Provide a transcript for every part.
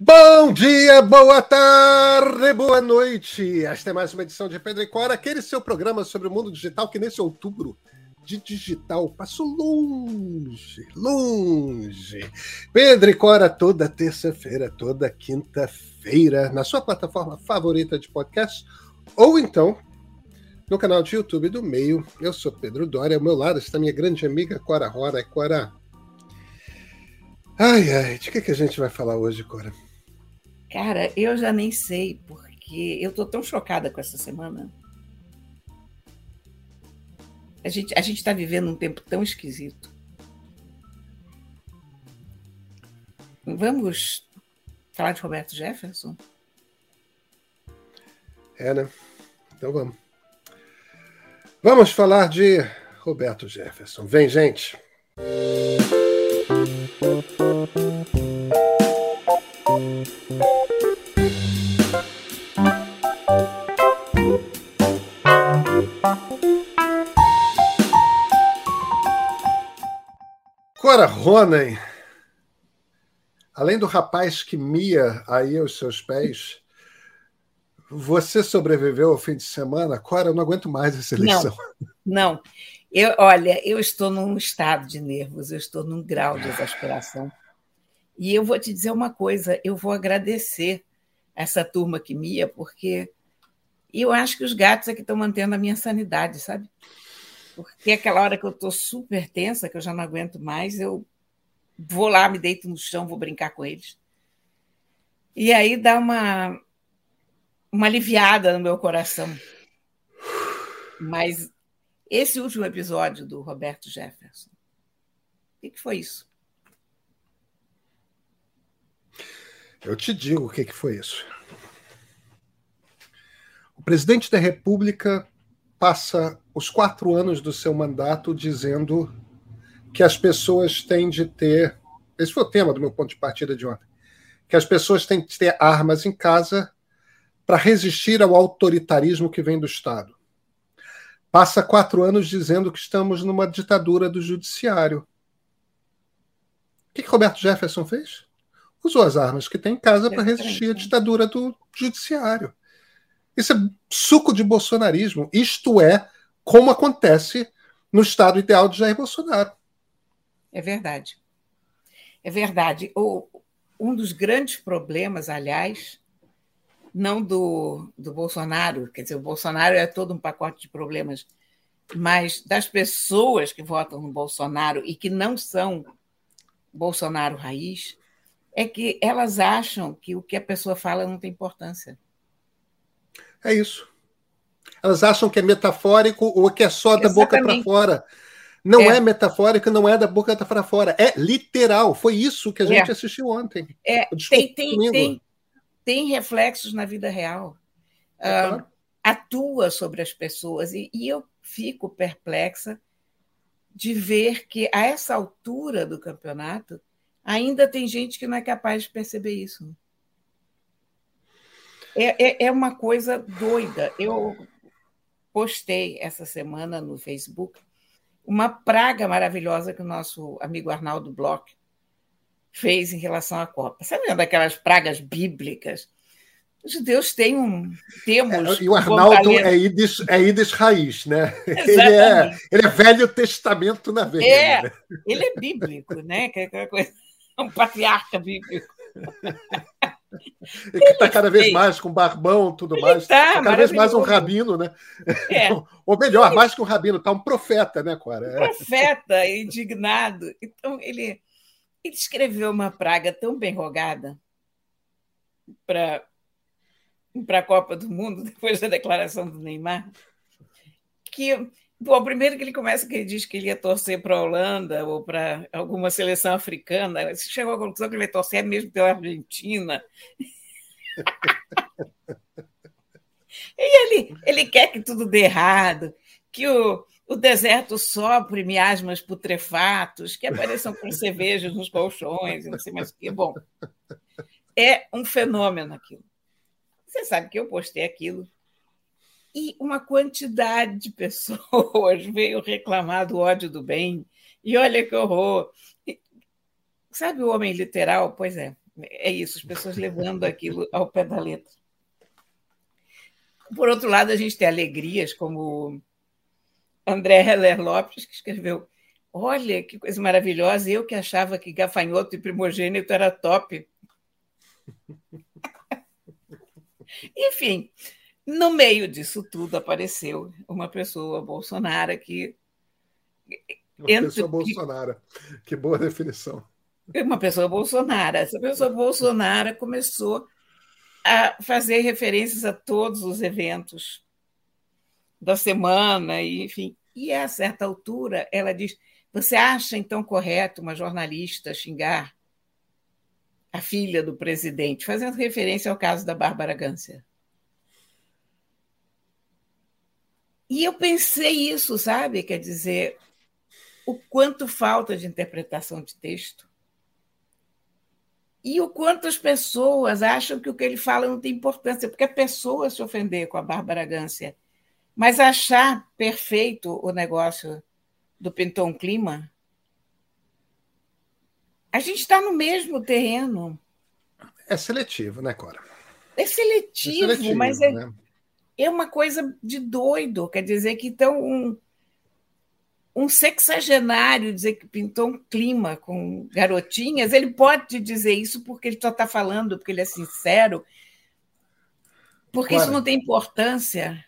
Bom dia, boa tarde, boa noite. Esta é mais uma edição de Pedro e Cora, aquele seu programa sobre o mundo digital que nesse outubro de digital passou longe, longe. Pedro e Cora toda terça-feira, toda quinta-feira, na sua plataforma favorita de podcast, ou então no canal de YouTube do Meio. Eu sou Pedro Dória, ao meu lado está minha grande amiga Cora Rora. Cora. Ai, ai, de que, que a gente vai falar hoje, Cora? Cara, eu já nem sei, porque eu tô tão chocada com essa semana. A gente a está vivendo um tempo tão esquisito. Vamos falar de Roberto Jefferson? É, né? Então vamos. Vamos falar de Roberto Jefferson. Vem, gente. Cora Ronen, além do rapaz que mia aí aos seus pés, você sobreviveu ao fim de semana? Cora, eu não aguento mais essa eleição. Não, não. Eu, olha, eu estou num estado de nervos, eu estou num grau de exasperação. E eu vou te dizer uma coisa, eu vou agradecer essa turma que mia, porque eu acho que os gatos é que estão mantendo a minha sanidade, sabe? Porque aquela hora que eu estou super tensa, que eu já não aguento mais, eu vou lá, me deito no chão, vou brincar com eles. E aí dá uma, uma aliviada no meu coração. Mas esse último episódio do Roberto Jefferson, o que, que foi isso? Eu te digo o que, que foi isso. O presidente da República passa os quatro anos do seu mandato dizendo que as pessoas têm de ter. Esse foi o tema do meu ponto de partida de ontem. Que as pessoas têm de ter armas em casa para resistir ao autoritarismo que vem do Estado. Passa quatro anos dizendo que estamos numa ditadura do judiciário. O que, que Roberto Jefferson fez? Usou as armas que tem em casa para resistir à ditadura do judiciário. Isso é suco de bolsonarismo. Isto é como acontece no estado ideal de Jair Bolsonaro. É verdade. É verdade. O, um dos grandes problemas, aliás, não do, do Bolsonaro, quer dizer, o Bolsonaro é todo um pacote de problemas, mas das pessoas que votam no Bolsonaro e que não são Bolsonaro raiz, é que elas acham que o que a pessoa fala não tem importância. É isso. Elas acham que é metafórico ou que é só da Exatamente. boca para fora. Não é. é. metafórico, não é da boca para fora. É literal. Foi isso que a gente é. assistiu ontem. É, tem, tem, tem, tem reflexos na vida real. Uh, atua sobre as pessoas. E, e eu fico perplexa de ver que, a essa altura do campeonato, ainda tem gente que não é capaz de perceber isso. É, é, é, uma coisa doida. Eu postei essa semana no Facebook uma praga maravilhosa que o nosso amigo Arnaldo Bloch fez em relação à Copa. Sabe daquelas pragas bíblicas? Os judeus têm um. Temos. É, e o Arnaldo é Ides, é Ides raiz, né? Ele é, ele é Velho Testamento na veia. É, né? ele é bíblico, né? Que é coisa, um patriarca bíblico. E que está cada vez mais com barbão tudo mais. Tá, tá cada vez mais um rabino, né? É. Ou melhor, mais que um rabino, está um profeta, né, Cora? Um profeta, indignado. Então, ele ele escreveu uma praga tão bem rogada para a Copa do Mundo, depois da declaração do Neymar, que Bom, primeiro que ele começa que ele diz que ele ia torcer para a Holanda ou para alguma seleção africana. Você chegou à conclusão que ele ia torcer mesmo pela Argentina. e ele, ele quer que tudo dê errado, que o, o deserto sopre miasmas putrefatos, que apareçam com cervejas nos colchões, não sei mais o que. Bom, é um fenômeno aquilo. Você sabe que eu postei aquilo e uma quantidade de pessoas veio reclamar do ódio do bem. E olha que horror! Sabe o homem literal? Pois é, É isso, as pessoas levando aquilo ao pé da letra. Por outro lado, a gente tem alegrias como André Heller Lopes, que escreveu: Olha que coisa maravilhosa, eu que achava que gafanhoto e primogênito era top. Enfim, no meio disso tudo apareceu uma pessoa Bolsonaro que. Uma pessoa Bolsonaro, que boa definição. Uma pessoa Bolsonaro. Essa pessoa Bolsonaro começou a fazer referências a todos os eventos da semana, e, enfim. E a certa altura ela diz: Você acha então correto uma jornalista xingar a filha do presidente, fazendo referência ao caso da Bárbara Gância? E eu pensei isso, sabe? Quer dizer, o quanto falta de interpretação de texto e o quanto as pessoas acham que o que ele fala não tem importância, porque a pessoa se ofender com a Bárbara Gância, mas achar perfeito o negócio do Pinton Clima, a gente está no mesmo terreno. É seletivo, né, Cora? É seletivo, é seletivo mas é, né? É uma coisa de doido. Quer dizer que então um, um sexagenário dizer que pintou um clima com garotinhas, ele pode dizer isso porque ele só está falando, porque ele é sincero, porque isso não tem importância.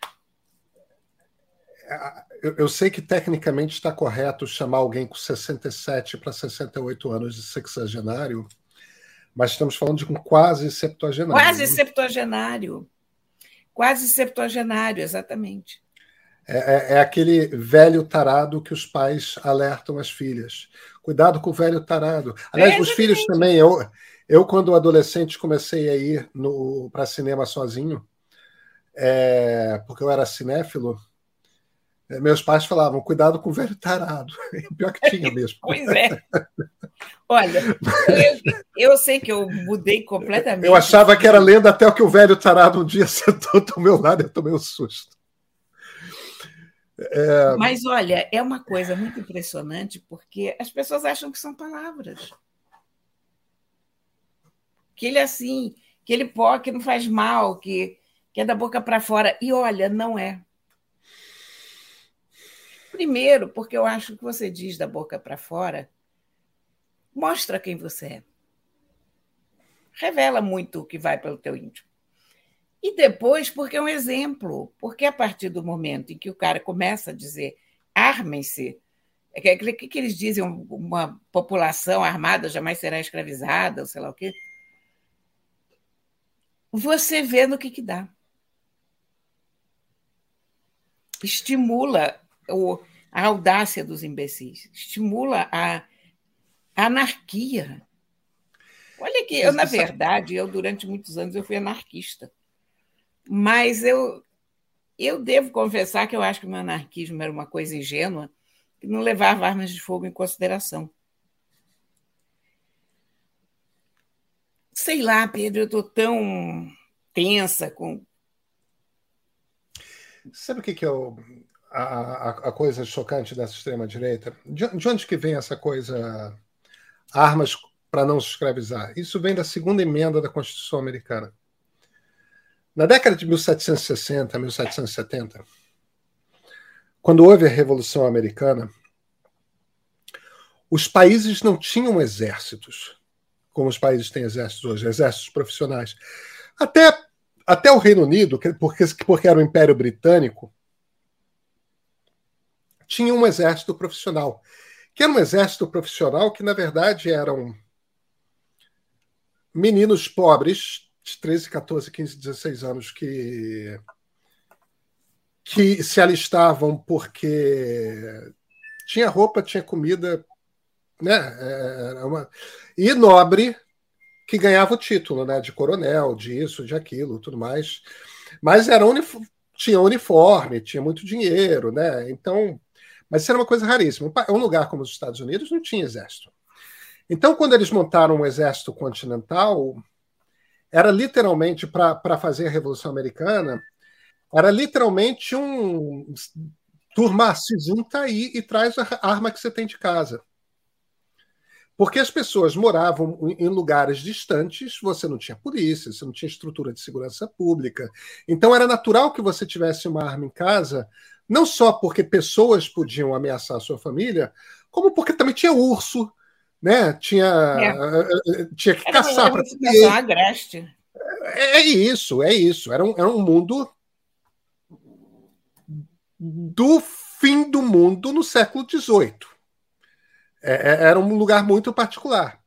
É, eu, eu, sei que tecnicamente está correto chamar alguém com 67 para 68 anos de sexagenário, mas estamos falando de um quase septuagenário. Quase né? septuagenário. Quase septuagenário, exatamente. É, é, é, aquele velho tarado que os pais alertam as filhas. Cuidado com o velho tarado. Aliás, é, os filhos também. Eu, eu, quando adolescente, comecei a ir para cinema sozinho, é, porque eu era cinéfilo. É, meus pais falavam: cuidado com o velho tarado. E pior que tinha mesmo. pois é. Olha, eu, eu, sei que eu mudei completamente. Eu achava que era lenda até que o velho tarado um dia sentou do meu lado e eu tomei um susto. É... Mas olha, é uma coisa muito impressionante porque as pessoas acham que são palavras. Que ele é assim, que ele pode, que não faz mal, que, que é da boca para fora. E olha, não é. Primeiro, porque eu acho que você diz da boca para fora, mostra quem você é. Revela muito o que vai pelo teu íntimo. E depois, porque é um exemplo, porque a partir do momento em que o cara começa a dizer armem-se, o é que, que, que, eles dizem? Uma população armada jamais será escravizada, ou sei lá o quê. Você vê no que, que dá. Estimula o, a audácia dos imbecis, estimula a, anarquia. Olha que eu, na verdade, eu durante muitos anos eu fui anarquista. Mas eu, eu devo confessar que eu acho que o meu anarquismo era uma coisa ingênua, que não levava armas de fogo em consideração. Sei lá, Pedro, eu estou tão tensa com. Sabe o que, que é o, a, a, coisa chocante dessa extrema-direita? De, de onde que vem essa coisa armas para não se escravizar? Isso vem da segunda emenda da Constituição Americana. Na década de 1760, 1770, quando houve a Revolução Americana, os países não tinham exércitos, como os países têm exércitos hoje, exércitos profissionais. Até, até o Reino Unido, porque, porque era o Império Britânico, tinha um exército profissional, que era um exército profissional que, na verdade, eram meninos pobres de 13, 14, 15, 16 anos que, que se alistavam porque tinha roupa, tinha comida, né? Era uma... E nobre que ganhava o título né? de coronel, disso, de aquilo, tudo mais. Mas era unif... tinha uniforme, tinha muito dinheiro, né? Então, mas isso era uma coisa raríssima. Um lugar como os Estados Unidos não tinha exército. Então, quando eles montaram um exército continental, era literalmente para fazer a Revolução Americana, era literalmente um turma se junta aí e traz a arma que você tem de casa. Porque as pessoas moravam em lugares distantes, você não tinha polícia, você não tinha estrutura de segurança pública. Então era natural que você tivesse uma arma em casa, não só porque pessoas podiam ameaçar a sua família, como porque também tinha urso, né? Tinha, é. Eh, eh, tinha que era caçar para agreste. É, é isso, é isso. Era um, era um mundo do fim do mundo no século XVIII. É, é, era um lugar muito particular.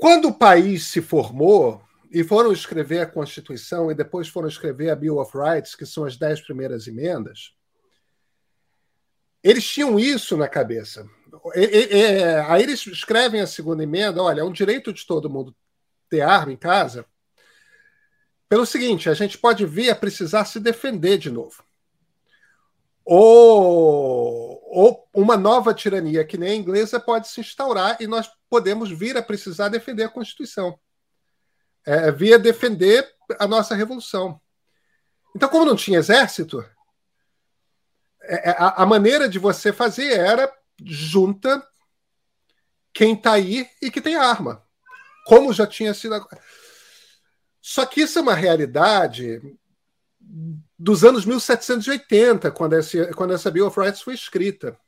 Quando o país se formou e foram escrever a Constituição e depois foram escrever a Bill of Rights, que são as dez primeiras emendas, eles tinham isso na cabeça. aí eles escrevem a segunda emenda: olha, é um direito de todo mundo ter arma em casa. Pelo seguinte, a gente pode vir a precisar se defender de novo ou, ou uma nova tirania que nem a inglesa pode se instaurar e nós podemos vir a precisar defender a Constituição. É, via defender a nossa revolução. Então, como não tinha exército, é, é, a, a maneira de você fazer era junta quem está aí e que tem arma. Como já tinha sido. Só que isso é uma realidade dos anos 1780, quando essa, quando essa Bill of Rights foi escrita.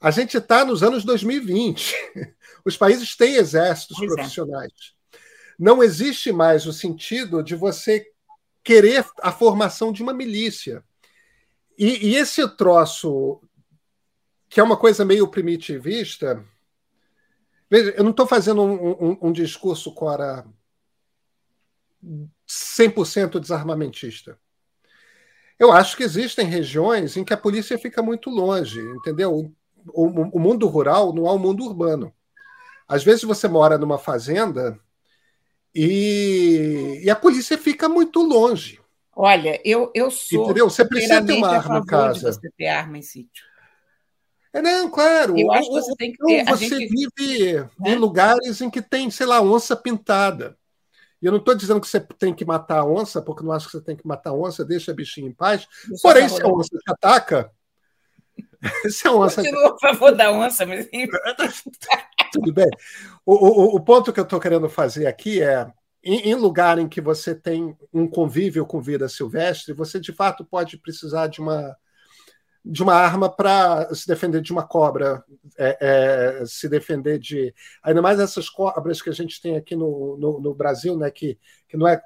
A gente está nos anos 2020. Os países têm exércitos pois é. profissionais. É. Não existe mais o sentido de você querer a formação de uma milícia. E, e esse troço, que é uma coisa meio primitivista. Veja, eu não estou fazendo um, um, um discurso, Cora, 100% desarmamentista. Eu acho que existem regiões em que a polícia fica muito longe, entendeu? O, o, o mundo rural não é o mundo urbano. Às vezes você mora numa fazenda e, e a polícia fica muito longe. Olha, eu, eu sou. Entendeu? Você precisa ter uma arma em casa. você ter arma em sítio. É, não, claro. Eu acho que você tem que ter. Você gente... vive né? em lugares em que tem, sei lá, onça pintada. E eu não estou dizendo que você tem que matar a onça, porque não acho que você tem que matar a onça, deixa a bichinha em paz. Porém, se a onça te ataca. se a onça. Continua a favor da onça, mas. Tudo bem. O, o, o ponto que eu estou querendo fazer aqui é. Em, lugar em que você tem um convívio com vida silvestre, você de fato pode precisar de uma de uma arma para se defender de uma cobra, é, é, se defender de. Ainda mais essas cobras que a gente tem aqui no, no, no, Brasil, né, que, que não é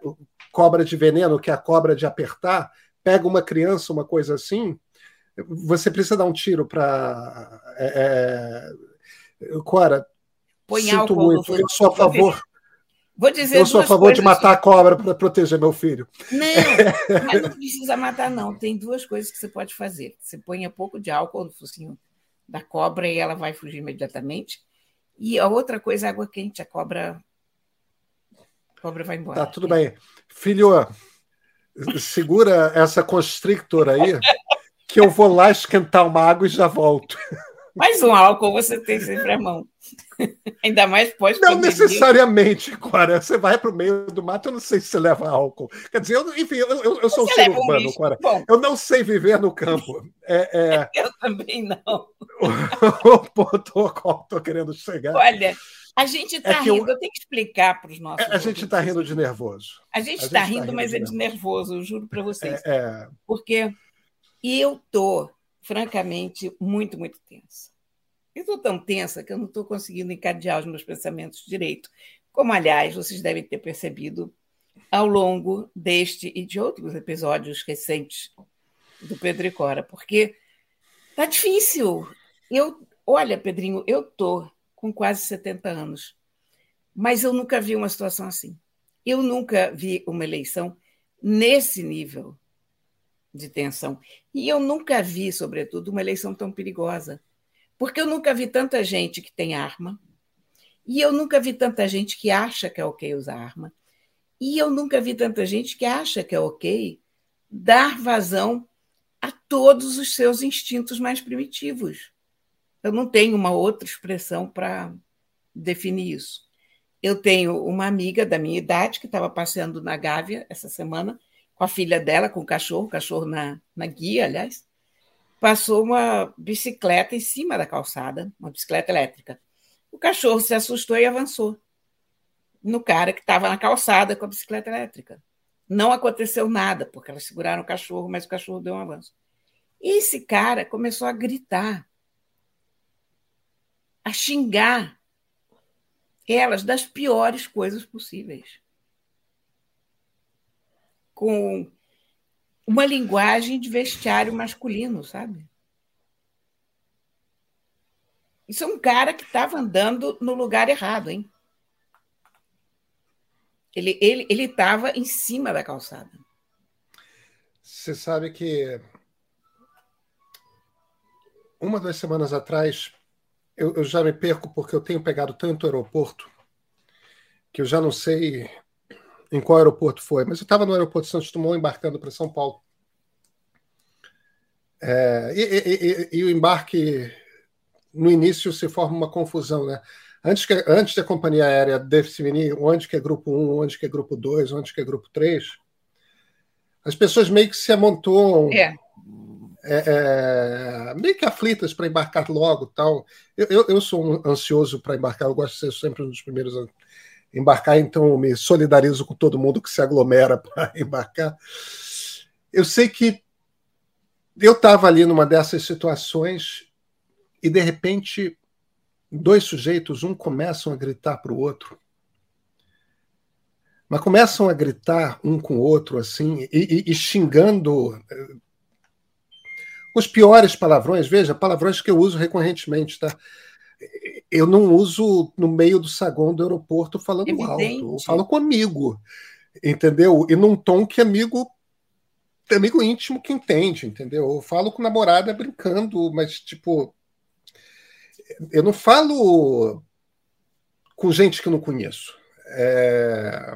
cobra de veneno, que é a cobra de apertar, pega uma criança, uma coisa assim, você precisa dar um tiro para. É, é, Cora, Põe sinto muito, eu sou a favor. Vou dizer Eu sou a favor de matar a cobra para proteger meu filho. Não, mas não precisa matar, não. Tem duas coisas que você pode fazer. Você põe um pouco de álcool no focinho da cobra e ela vai fugir imediatamente. E a outra coisa é água quente. A cobra, a cobra vai embora. Tá, tudo bem. Filho, segura essa constrictor aí, que eu vou lá esquentar uma água e já volto. Mais um álcool você tem sempre à mão. Ainda mais pós Não necessariamente, Cora. Você vai para o meio do mato, eu não sei se você leva álcool. Quer dizer, eu, enfim, eu, eu, eu sou um ser urbano, um Cora. Bom, eu não sei viver no campo. É, é... Eu também não. o ponto ao qual estou querendo chegar. Olha, a gente está é rindo, eu... eu... tenho que explicar para os nossos. A gente está rindo de nervoso. A gente está rindo, tá rindo, mas é de nervoso, eu juro para vocês. É, é... Porque eu estou francamente, muito, muito tensa. Estou tão tensa que eu não estou conseguindo encadear os meus pensamentos direito. Como, aliás, vocês devem ter percebido ao longo deste e de outros episódios recentes do Pedro e Cora, porque tá difícil. Eu, olha, Pedrinho, eu tô com quase 70 anos, mas eu nunca vi uma situação assim. Eu nunca vi uma eleição nesse nível de tensão. E eu nunca vi, sobretudo, uma eleição tão perigosa. Porque eu nunca vi tanta gente que tem arma, e eu nunca vi tanta gente que acha que é ok usar arma, e eu nunca vi tanta gente que acha que é ok dar vazão a todos os seus instintos mais primitivos. Eu não tenho uma outra expressão para definir isso. Eu tenho uma amiga da minha idade que estava passeando na Gávea essa semana com a filha dela, com o cachorro, o cachorro na, na guia, aliás, passou uma bicicleta em cima da calçada, uma bicicleta elétrica. O cachorro se assustou e avançou no cara que estava na calçada com a bicicleta elétrica. Não aconteceu nada, porque elas seguraram o cachorro, mas o cachorro deu um avanço. Esse cara começou a gritar, a xingar elas das piores coisas possíveis. Com uma linguagem de vestiário masculino, sabe? Isso é um cara que estava andando no lugar errado, hein? Ele ele ele estava em cima da calçada. Você sabe que uma duas semanas atrás eu, eu já me perco porque eu tenho pegado tanto aeroporto que eu já não sei em qual aeroporto foi, mas eu estava no aeroporto de Santos Dumont embarcando para São Paulo. É, e, e, e, e, o embarque, no início, se forma uma confusão, né? Antes, que, antes da companhia aérea definir onde que é grupo 1, onde que é grupo 2, onde que é grupo 3, as pessoas meio que se amontoam é. É, é, meio que aflitas para embarcar logo tal. Eu, eu, eu sou um ansioso para embarcar, eu gosto de ser sempre um dos primeiros embarcar, então me solidarizo com todo mundo que se aglomera para embarcar. Eu sei que eu estava ali numa dessas situações e de repente dois sujeitos, um começam a gritar para o outro, mas começam a gritar um com o outro assim e, e, e xingando eh, os piores palavrões, veja, palavrões que eu uso recorrentemente, tá? Eu não uso no meio do saguão do aeroporto falando Evidente. alto, eu falo com amigo, entendeu? E num tom que amigo amigo íntimo que entende, entendeu? Eu falo com namorada brincando, mas tipo eu não falo com gente que eu não conheço. É...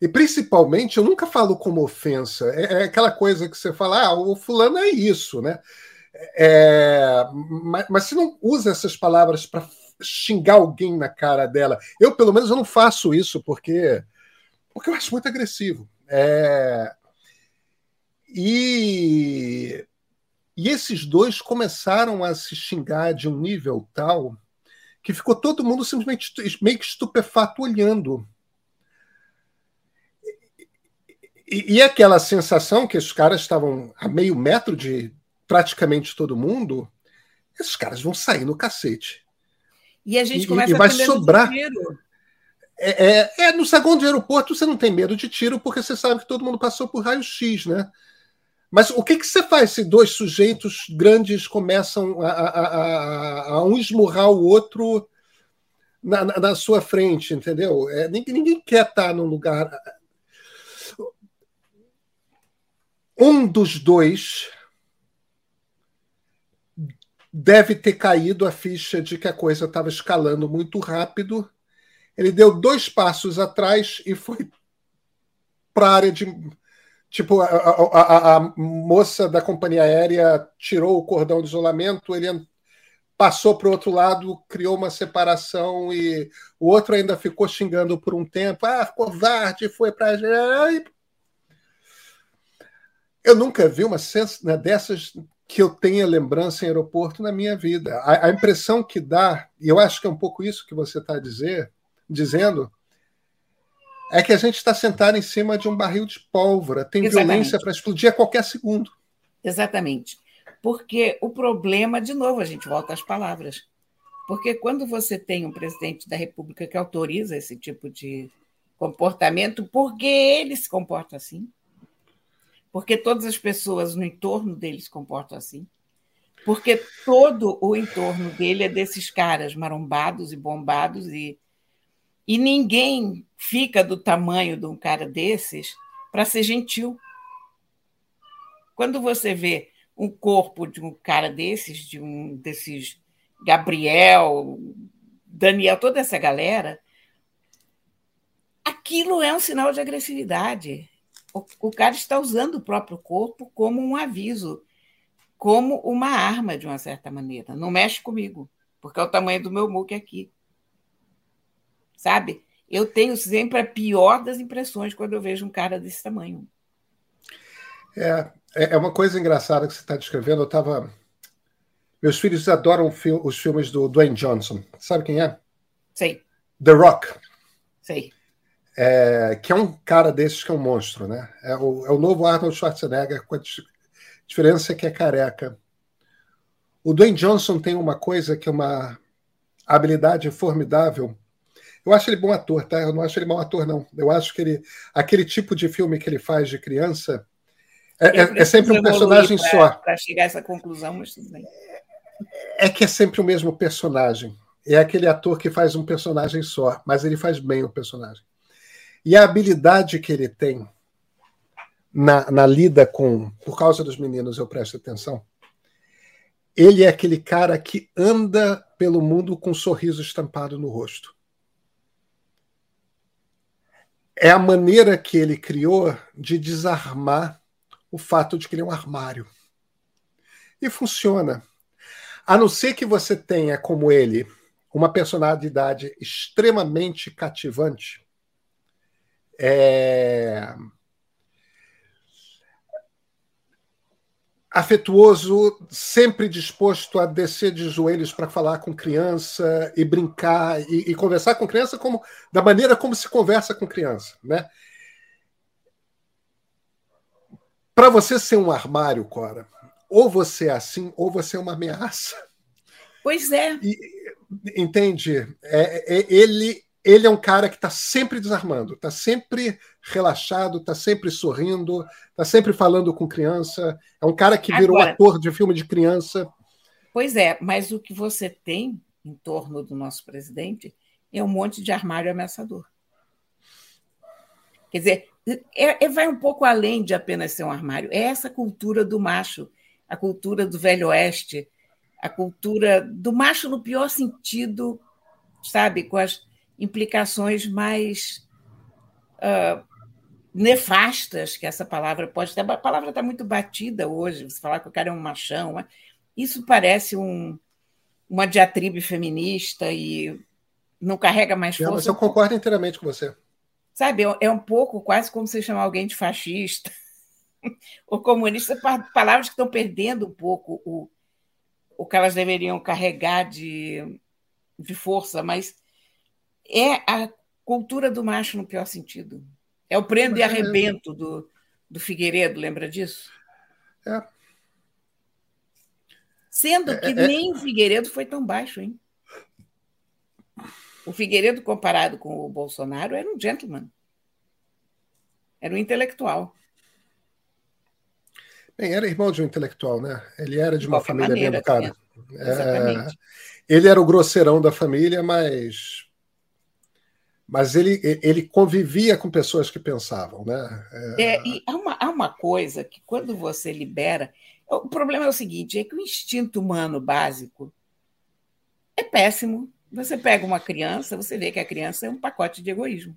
E principalmente, eu nunca falo como ofensa. É, é aquela coisa que você fala, ah, o fulano é isso, né? É... Mas, mas você não usa essas palavras para xingar alguém na cara dela. Eu, pelo menos, eu não faço isso porque, porque eu acho muito agressivo. É... E e esses dois começaram a se xingar de um nível tal que ficou todo mundo simplesmente meio que estupefato olhando. E, e aquela sensação que os caras estavam a meio metro de praticamente todo mundo, esses caras vão sair no cacete. E a gente começa e, e vai sobrar. É, é, é, no saguão de aeroporto você não tem medo de tiro porque você sabe que todo mundo passou por raio-x, né? Mas o que, que você faz se dois sujeitos grandes começam a, a, a, a um esmurrar o outro na, na, na sua frente, entendeu? É, ninguém, ninguém quer estar num lugar. Um dos dois deve ter caído a ficha de que a coisa estava escalando muito rápido. Ele deu dois passos atrás e foi para a área de Tipo, a, a, a, moça da companhia aérea tirou o cordão de isolamento, ele passou para o outro lado, criou uma separação e o outro ainda ficou xingando por um tempo. Ah, covarde, foi para. Eu nunca vi uma sensação né, dessas que eu tenha lembrança em aeroporto na minha vida. A, a impressão que dá, e eu acho que é um pouco isso que você está dizendo, é que a gente está sentado em cima de um barril de pólvora. Tem Exatamente. violência para explodir a qualquer segundo. Exatamente. Porque o problema, de novo, a gente volta às palavras. Porque quando você tem um presidente da República que autoriza esse tipo de comportamento, porque ele se comporta assim? Porque todas as pessoas no entorno dele se comportam assim? Porque todo o entorno dele é desses caras marombados e bombados e e ninguém fica do tamanho de um cara desses para ser gentil. Quando você vê um corpo de um cara desses, de um desses Gabriel, Daniel, toda essa galera, aquilo é um sinal de agressividade. O, o cara está usando o próprio corpo como um aviso, como uma arma, de uma certa maneira. Não mexe comigo, porque é o tamanho do meu muque aqui sabe? Eu tenho sempre a pior das impressões quando eu vejo um cara desse tamanho. É, é, é uma coisa engraçada que você está descrevendo. Eu estava Meus filhos adoram os filmes do Dwayne Johnson. Sabe quem é? Sei. The Rock. Sei. É, que é um cara desses que é um monstro, né? É o, é o novo Arnold Schwarzenegger, com a diferença que é careca. O Dwayne Johnson tem uma coisa que é uma habilidade formidável. Eu acho ele bom ator, tá? Eu não acho ele mau ator, não. Eu acho que ele. Aquele tipo de filme que ele faz de criança é, é, é sempre um personagem pra, só. Para chegar a essa conclusão, mas tudo bem. É que é sempre o mesmo personagem. É aquele ator que faz um personagem só, mas ele faz bem o personagem. E a habilidade que ele tem na, na lida com. Por causa dos meninos, eu presto atenção. Ele é aquele cara que anda pelo mundo com um sorriso estampado no rosto. É a maneira que ele criou de desarmar o fato de que ele é um armário. E funciona. A não ser que você tenha, como ele, uma personalidade extremamente cativante, é... afetuoso, sempre disposto a descer de joelhos para falar com criança e brincar e, e, conversar com criança como da maneira como se conversa com criança, né? Para você ser um armário, Cora, ou você é assim, ou você é uma ameaça. Pois é. E, entende? É, é, ele ele é um cara que está sempre desarmando, está sempre relaxado, está sempre sorrindo, está sempre falando com criança. É um cara que virou Agora, ator de filme de criança. Pois é, mas o que você tem em torno do nosso presidente é um monte de armário ameaçador. Quer dizer, é, é, vai um pouco além de apenas ser um armário. É essa cultura do macho, a cultura do velho oeste, a cultura do macho no pior sentido, sabe, com as implicações mais uh, nefastas que essa palavra pode ter. A palavra está muito batida hoje, você falar que o cara é um machão. Isso parece um, uma diatribe feminista e não carrega mais força. Não, mas eu concordo inteiramente com você. Sabe, é um pouco quase como você chamar alguém de fascista ou comunista, palavras que estão perdendo um pouco o, o que elas deveriam carregar de, de força, mas é a cultura do macho no pior sentido. É o prendo e arrebento do, do Figueiredo, lembra disso? É. Sendo que é, é, nem o Figueiredo foi tão baixo, hein? O Figueiredo, comparado com o Bolsonaro, era um gentleman. Era um intelectual. Bem, era irmão de um intelectual, né? Ele era de, de uma família maneira, bem educada. É, ele era o grosseirão da família, mas mas ele, ele convivia com pessoas que pensavam, né? É, é e há uma, há uma coisa que quando você libera, o problema é o seguinte, é que o instinto humano básico é péssimo. Você pega uma criança, você vê que a criança é um pacote de egoísmo.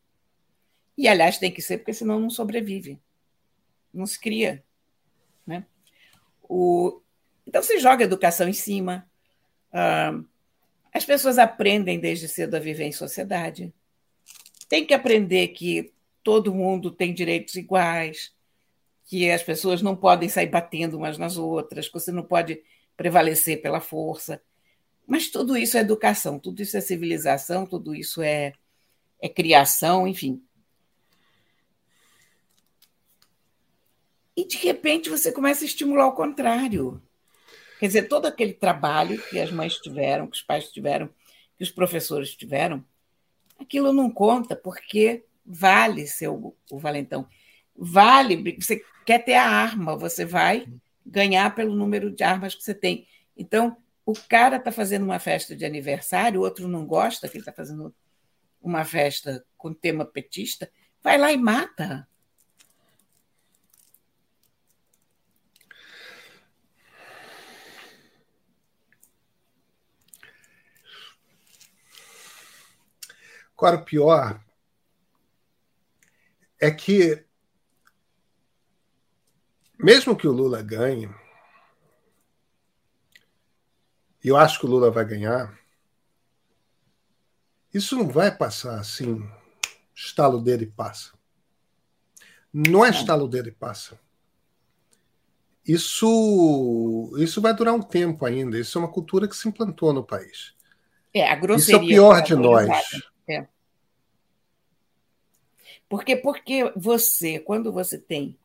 E, aliás, tem que ser, porque senão não sobrevive. Não se cria. Né? O... Então, você joga a educação em cima. Uh, as pessoas aprendem desde cedo a viver em sociedade tem que aprender que todo mundo tem direitos iguais, que as pessoas não podem sair batendo umas nas outras, que você não pode prevalecer pela força. Mas tudo isso é educação, tudo isso é civilização, tudo isso é, é criação, enfim. E de repente você começa a estimular o contrário. Quer dizer, todo aquele trabalho que as mães tiveram, que os pais tiveram, que os professores tiveram, aquilo não conta, porque vale ser o, o valentão. Vale, você quer ter a arma, você vai ganhar pelo número de armas que você tem. Então, o cara está fazendo uma festa de aniversário, o outro não gosta, que ele está fazendo uma festa com tema petista, vai lá e mata. Agora, o pior é que, mesmo que o Lula ganhe, e eu acho que o Lula vai ganhar, isso não vai passar assim, estalo dele e passa. Não é estalo dele e passa. isso, isso vai durar um tempo ainda. Isso é uma cultura que se implantou no país. É, a grosseria. Isso é o pior de nós. É. Porque, porque você, quando você tem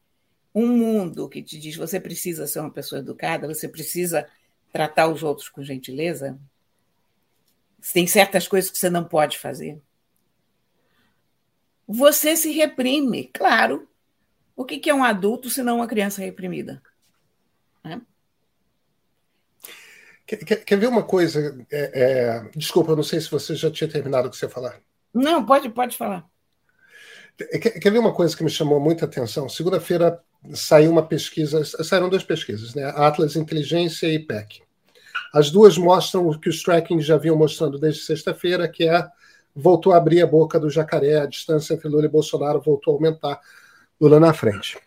um mundo que te diz você precisa ser uma pessoa educada, você precisa tratar os outros com gentileza, tem certas coisas que você não pode fazer. Você se reprime, claro. O que é um adulto se não uma criança reprimida? Né? Quer, quer, ver uma coisa? É, é, desculpa, eu não sei se você já tinha terminado o que você ia falar. Não, pode, pode falar. Quer, quer ver uma coisa que me chamou muita atenção? Segunda-feira saiu uma pesquisa, saíram duas pesquisas, né? Atlas Inteligência e IPEC. As duas mostram o que os trackings já vinham mostrando desde sexta-feira, que é voltou a abrir a boca do jacaré, a distância entre Lula e Bolsonaro voltou a aumentar, Lula na frente.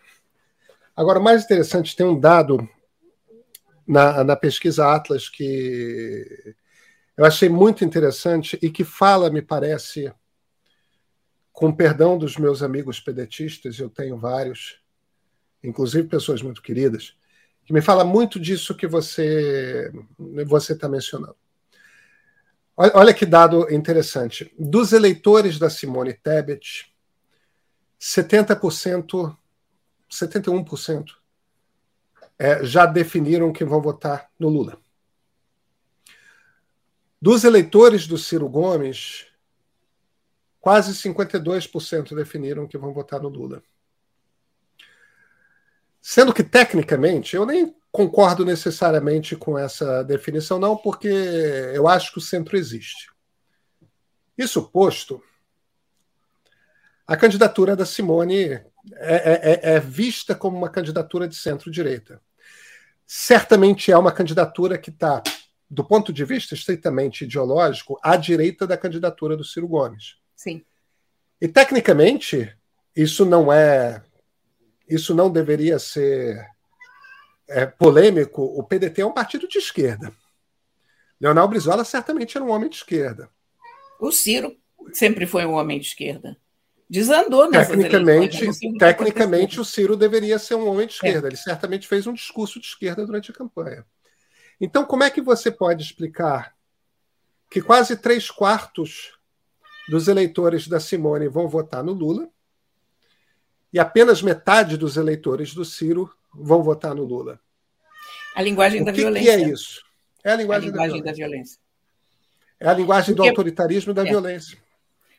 Agora, mais interessante, tem um dado na, na pesquisa Atlas que eu achei muito interessante e que fala, me parece, com perdão dos meus amigos pedetistas, eu tenho vários, inclusive pessoas muito queridas, que me fala muito disso que você você está mencionando. Olha que dado interessante. Dos eleitores da Simone Tebet, 70%, 71% é, já definiram que vão votar no Lula. Dos eleitores do Ciro Gomes, quase 52% definiram que vão votar no Lula. Sendo que, tecnicamente, eu nem concordo necessariamente com essa definição, não, porque eu acho que o centro existe. Isso posto, a candidatura da Simone é, é, é, é vista como uma candidatura de centro-direita. Certamente é uma candidatura que está, do ponto de vista estritamente ideológico, à direita da candidatura do Ciro Gomes. Sim. E, tecnicamente, isso não é isso não deveria ser é, polêmico, o PDT é um partido de esquerda. Leonel Brizola certamente era um homem de esquerda. O Ciro sempre foi um homem de esquerda. Desandou nessas Tecnicamente, tecnicamente o Ciro deveria ser um homem de esquerda. É. Ele certamente fez um discurso de esquerda durante a campanha. Então, como é que você pode explicar que quase três quartos dos eleitores da Simone vão votar no Lula e apenas metade dos eleitores do Ciro vão votar no Lula. A linguagem o da que violência. O que é isso? É a linguagem, a linguagem da, violência. da, violência. É a linguagem Porque, do autoritarismo e da é. violência.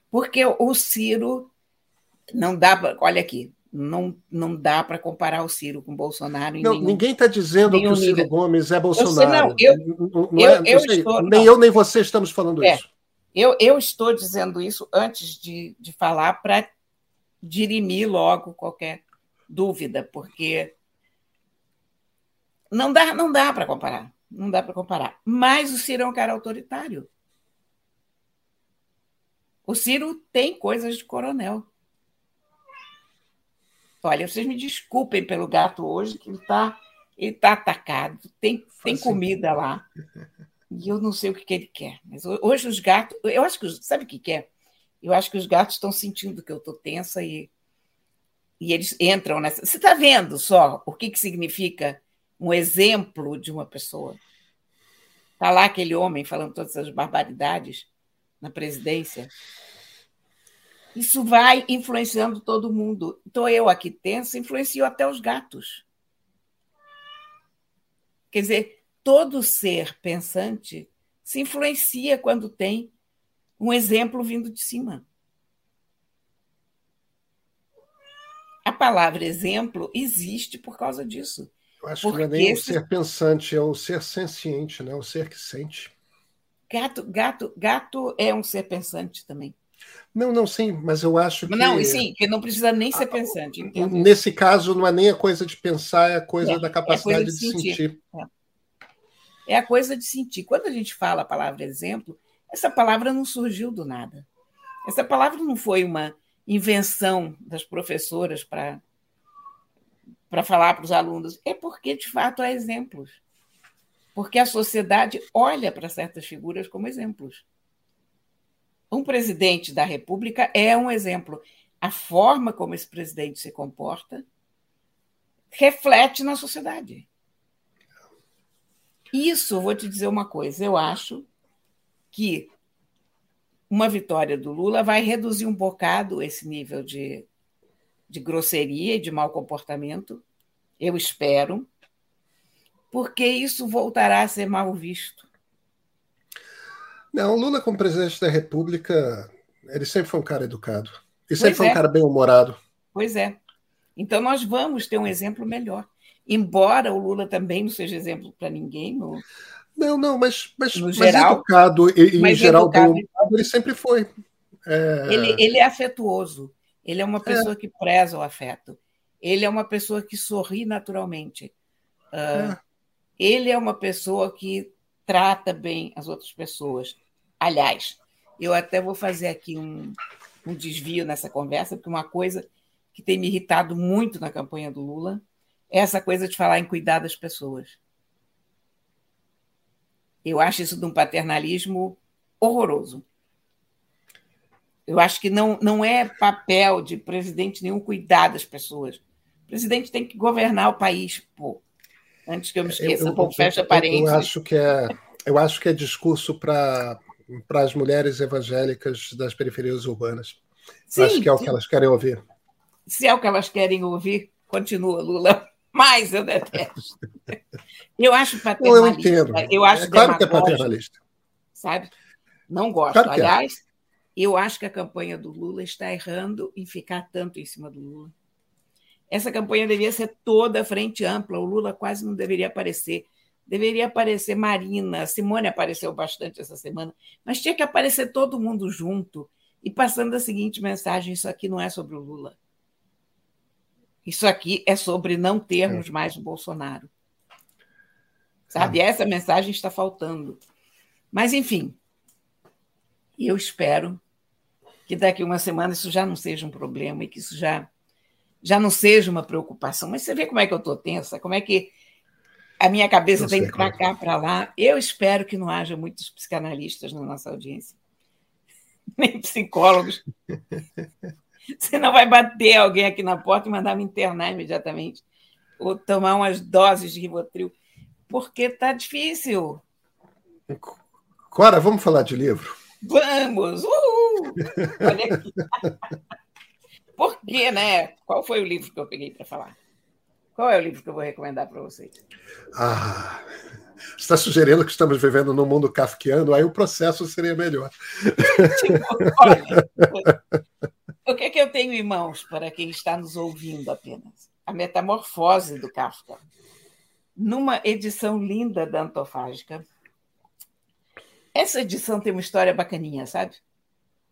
Porque o Ciro não dá para. Olha aqui, não, não dá para comparar o Ciro com o Bolsonaro. Não, nenhum, ninguém está dizendo que o Ciro nível. Gomes é Bolsonaro. Eu, sei, não, eu, não eu, é, eu sei, estou, nem eu nem você estamos falando é, isso. Eu, eu estou dizendo isso antes de, de falar para dirimir logo qualquer dúvida, porque não dá, não dá para comparar. Não dá para comparar. Mas o Ciro é um cara autoritário. O Ciro tem coisas de coronel. Olha, vocês me desculpem pelo gato hoje, que ele está ele tá atacado. Tem, tem comida lá. E eu não sei o que, que ele quer. Mas hoje os gatos. Eu acho que. Sabe o que quer? É? eu acho que os gatos estão sentindo que eu estou tensa e, e eles entram nessa. Você está vendo só o que, que significa um exemplo de uma pessoa? Está lá aquele homem falando todas essas barbaridades na presidência. Isso vai influenciando todo mundo. Estou eu aqui tensa, influenciou até os gatos. Quer dizer, todo ser pensante se influencia quando tem um exemplo vindo de cima. A palavra exemplo existe por causa disso. Eu acho que não é nem esse... o ser pensante, é o ser senciente, né? o ser que sente. Gato, gato, gato é um ser pensante também. Não, não, sim, mas eu acho que. Não, e sim, que não precisa nem ser pensante. Entendo. Nesse caso, não é nem a coisa de pensar, é a coisa é, da capacidade é coisa de, de, sentir. sentir. É. é a coisa de sentir. Quando a gente fala a palavra exemplo, essa palavra não surgiu do nada. Essa palavra não foi uma invenção das professoras para para falar para os alunos, é porque de fato há exemplos. Porque a sociedade olha para certas figuras como exemplos. Um presidente da República é um exemplo. A forma como esse presidente se comporta reflete na sociedade. Isso, vou te dizer uma coisa, eu acho que uma vitória do Lula vai reduzir um bocado esse nível de, de grosseria e de mau comportamento, eu espero, porque isso voltará a ser mal visto. Não, o Lula, como presidente da República, ele sempre foi um cara educado. E sempre pois foi é. um cara bem-humorado. Pois é. Então nós vamos ter um exemplo melhor. Embora o Lula também não seja exemplo para ninguém no, não, não, mas, mas, no mas geral, educado e, mas em geral educado, bem ele sempre foi. É... Ele, ele é afetuoso. Ele é uma pessoa é. que preza o afeto. Ele é uma pessoa que sorri naturalmente. Uh, é. Ele é uma pessoa que trata bem as outras pessoas. Aliás, eu até vou fazer aqui um, um desvio nessa conversa, porque uma coisa que tem me irritado muito na campanha do Lula é essa coisa de falar em cuidar das pessoas. Eu acho isso de um paternalismo horroroso. Eu acho que não, não é papel de presidente nenhum cuidar das pessoas. O presidente tem que governar o país, pô. Antes que eu me esqueça, eu, fecha parênteses. Eu acho que é, eu acho que é discurso para as mulheres evangélicas das periferias urbanas. Sim, acho que é o que elas querem ouvir. Se é o que elas querem ouvir, continua, Lula. Mas eu detesto. Eu acho paternalista. Eu entendo. Eu acho é claro que é paternalista. Sabe? Não gosto. Claro é. Aliás, é. eu acho que a campanha do Lula está errando em ficar tanto em cima do Lula. Essa campanha devia ser toda frente ampla. O Lula quase não deveria aparecer. Deveria aparecer Marina. Simone apareceu bastante essa semana. Mas tinha que aparecer todo mundo junto e passando a seguinte mensagem: isso aqui não é sobre o Lula. Isso aqui é sobre não termos é. mais o Bolsonaro. Sabe? É. Essa mensagem está faltando. Mas, enfim, eu espero que daqui uma semana isso já não seja um problema e que isso já, já não seja uma preocupação. Mas você vê como é que eu estou tensa, como é que a minha cabeça tem que para cá, para lá. Eu espero que não haja muitos psicanalistas na nossa audiência, nem psicólogos. Você não vai bater alguém aqui na porta e mandar me internar imediatamente, ou tomar umas doses de Rivotril, porque tá difícil. Cora, vamos falar de livro? Vamos! Uhul! Olha aqui. Por quê, né? Qual foi o livro que eu peguei para falar? Qual é o livro que eu vou recomendar para vocês? Ah, você está sugerindo que estamos vivendo num mundo kafkiano, aí o processo seria melhor. Olha, o que é que eu tenho em mãos para quem está nos ouvindo apenas? A Metamorfose do Kafka. Numa edição linda da Antofágica. Essa edição tem uma história bacaninha, sabe?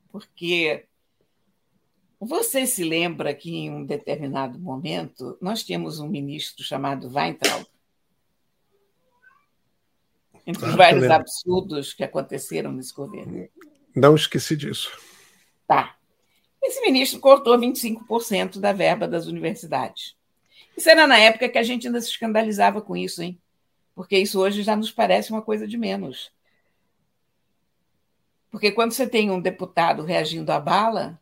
Porque você se lembra que em um determinado momento nós tínhamos um ministro chamado Weintraub, entre claro os vários absurdos que aconteceram nesse governo. Não esqueci disso. Tá. Esse ministro cortou 25% da verba das universidades. Isso era na época que a gente ainda se escandalizava com isso, hein? Porque isso hoje já nos parece uma coisa de menos. Porque quando você tem um deputado reagindo à bala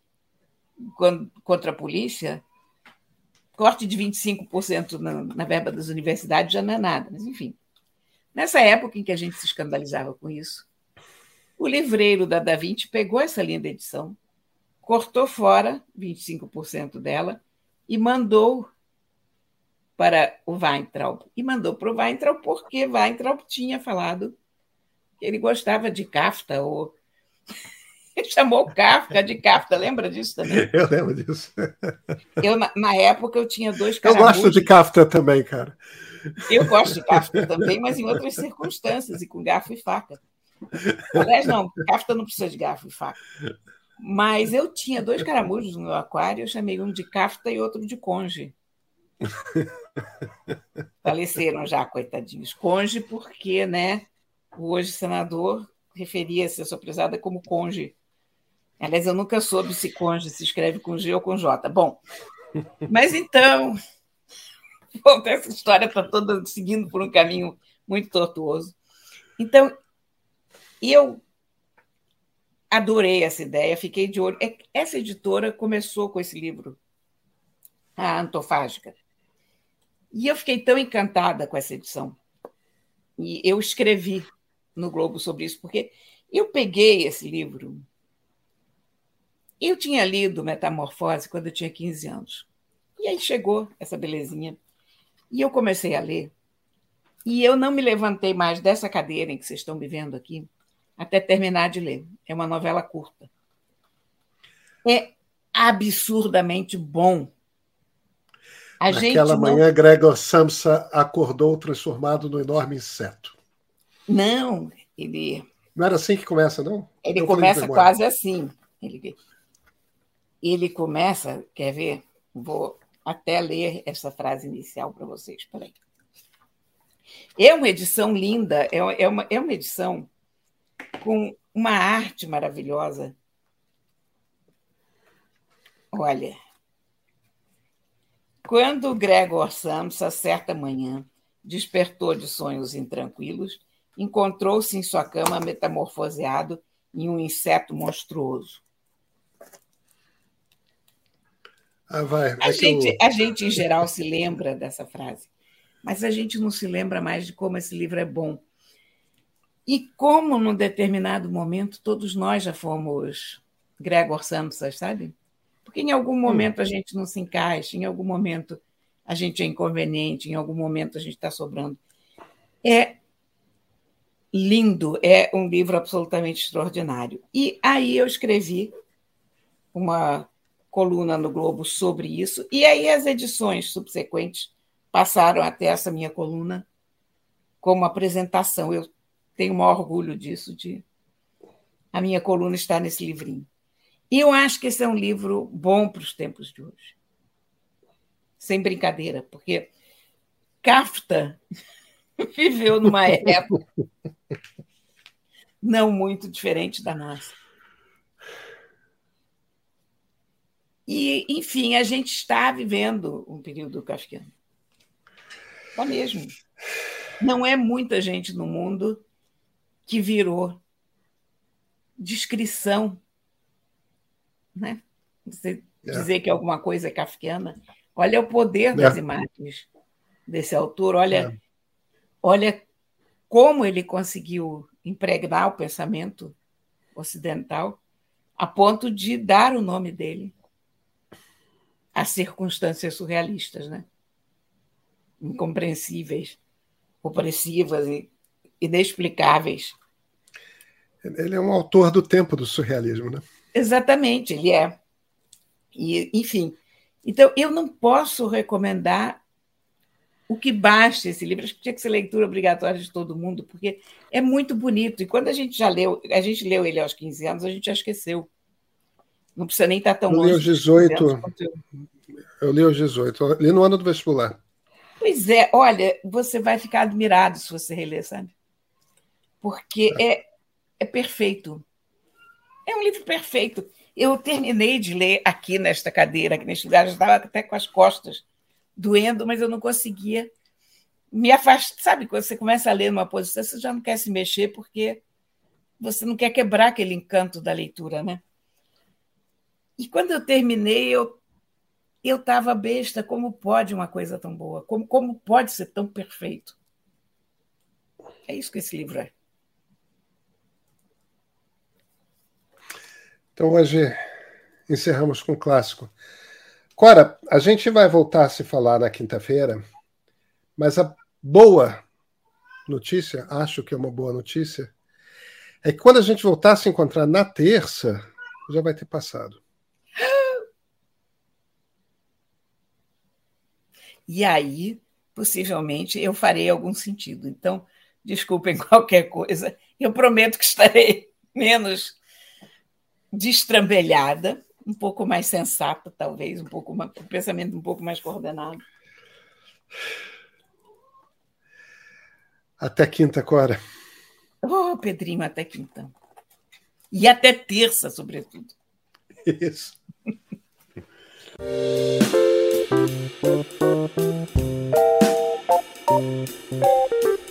contra a polícia, corte de 25% na, na verba das universidades já não é nada, mas enfim. Nessa época em que a gente se escandalizava com isso, o livreiro da Da Vinci pegou essa linda edição, cortou fora 25% dela e mandou para o Weintraub. E mandou para o Weintraub porque Weintraub tinha falado que ele gostava de Kafta, ou chamou Kafka de Kafta, lembra disso também? Eu lembro disso. Eu, na, época eu tinha dois caramujos. Eu gosto de Kafta também, cara. Eu gosto de Kafka também, mas em outras circunstâncias, e com garfo e faca. Aliás, não, Kafka não precisa de garfo e faca. Mas eu tinha dois caramujos no meu aquário, eu chamei um de Kafta e outro de Conge. Faleceram já, coitadinhos. Conge, porque né, o hoje senador referia-se a sua prezada como Conge. Aliás, eu nunca soube se Conge se escreve com G ou com J. Bom, mas então, Bom, essa história está toda seguindo por um caminho muito tortuoso. Então, eu adorei essa ideia, fiquei de olho. É essa editora começou com esse livro, a Antofágica. E eu fiquei tão encantada com essa edição. E eu escrevi no Globo sobre isso, porque eu peguei esse livro. Eu tinha lido Metamorfose quando eu tinha 15 anos. E aí chegou essa belezinha. E eu comecei a ler. E eu não me levantei mais dessa cadeira em que vocês estão me vendo aqui até terminar de ler. É uma novela curta. É absurdamente bom. A Naquela não... manhã, Gregor Samsa acordou transformado no enorme inseto. Não, ele. Não era assim que começa, não? Ele Eu começa quase assim. Ele, ele começa, quer ver? Vou até ler essa frase inicial para vocês. Peraí. É uma edição linda, é, é, uma, é uma edição com uma arte maravilhosa. Olha, quando Gregor Samsa, certa manhã, despertou de sonhos intranquilos, encontrou-se em sua cama metamorfoseado em um inseto monstruoso. Ah, vai, a, gente, eu... a gente, em geral, se lembra dessa frase, mas a gente não se lembra mais de como esse livro é bom. E como, num determinado momento, todos nós já fomos Gregor Samsa, sabe? Porque em algum momento a gente não se encaixa, em algum momento a gente é inconveniente, em algum momento a gente está sobrando. É lindo, é um livro absolutamente extraordinário. E aí eu escrevi uma coluna no Globo sobre isso, e aí as edições subsequentes passaram até essa minha coluna como apresentação. Eu tenho o maior orgulho disso, de a minha coluna estar nesse livrinho. E eu acho que esse é um livro bom para os tempos de hoje. Sem brincadeira, porque Kafta viveu numa época não muito diferente da nossa. E, enfim, a gente está vivendo um período kafkiano. Está mesmo. Não é muita gente no mundo que virou descrição. Né? Você é. dizer que alguma coisa é kafkiana. Olha o poder é. das imagens desse autor, olha, é. olha como ele conseguiu impregnar o pensamento ocidental a ponto de dar o nome dele às circunstâncias surrealistas, né? incompreensíveis, opressivas e inexplicáveis. Ele é um autor do tempo do surrealismo, né? Exatamente, ele é. E, enfim, então eu não posso recomendar o que basta esse livro. Acho que tinha que ser leitura obrigatória de todo mundo, porque é muito bonito. E quando a gente já leu, a gente leu ele aos 15 anos, a gente já esqueceu. Não precisa nem estar tão eu longe. Li aos 18, eu... eu li aos 18, eu li no ano do vestibular. Pois é, olha, você vai ficar admirado se você reler, sabe? Porque é, é, é perfeito. É um livro perfeito. Eu terminei de ler aqui nesta cadeira, aqui neste lugar, já estava até com as costas doendo, mas eu não conseguia me afastar. Sabe, quando você começa a ler numa posição, você já não quer se mexer porque você não quer quebrar aquele encanto da leitura, né? E quando eu terminei, eu eu estava besta. Como pode uma coisa tão boa? Como, como pode ser tão perfeito? É isso que esse livro é. Então, hoje encerramos com o clássico. Cora, a gente vai voltar a se falar na quinta-feira, mas a boa notícia, acho que é uma boa notícia, é que quando a gente voltar a se encontrar na terça, já vai ter passado. E aí, possivelmente, eu farei algum sentido. Então, desculpem qualquer coisa, eu prometo que estarei menos destrambelhada um pouco mais sensata, talvez, um pouco mais, um pensamento um pouco mais coordenado. Até quinta, Cora. Oh, Pedrinho, até quinta. E até terça, sobretudo. Isso. Thank you.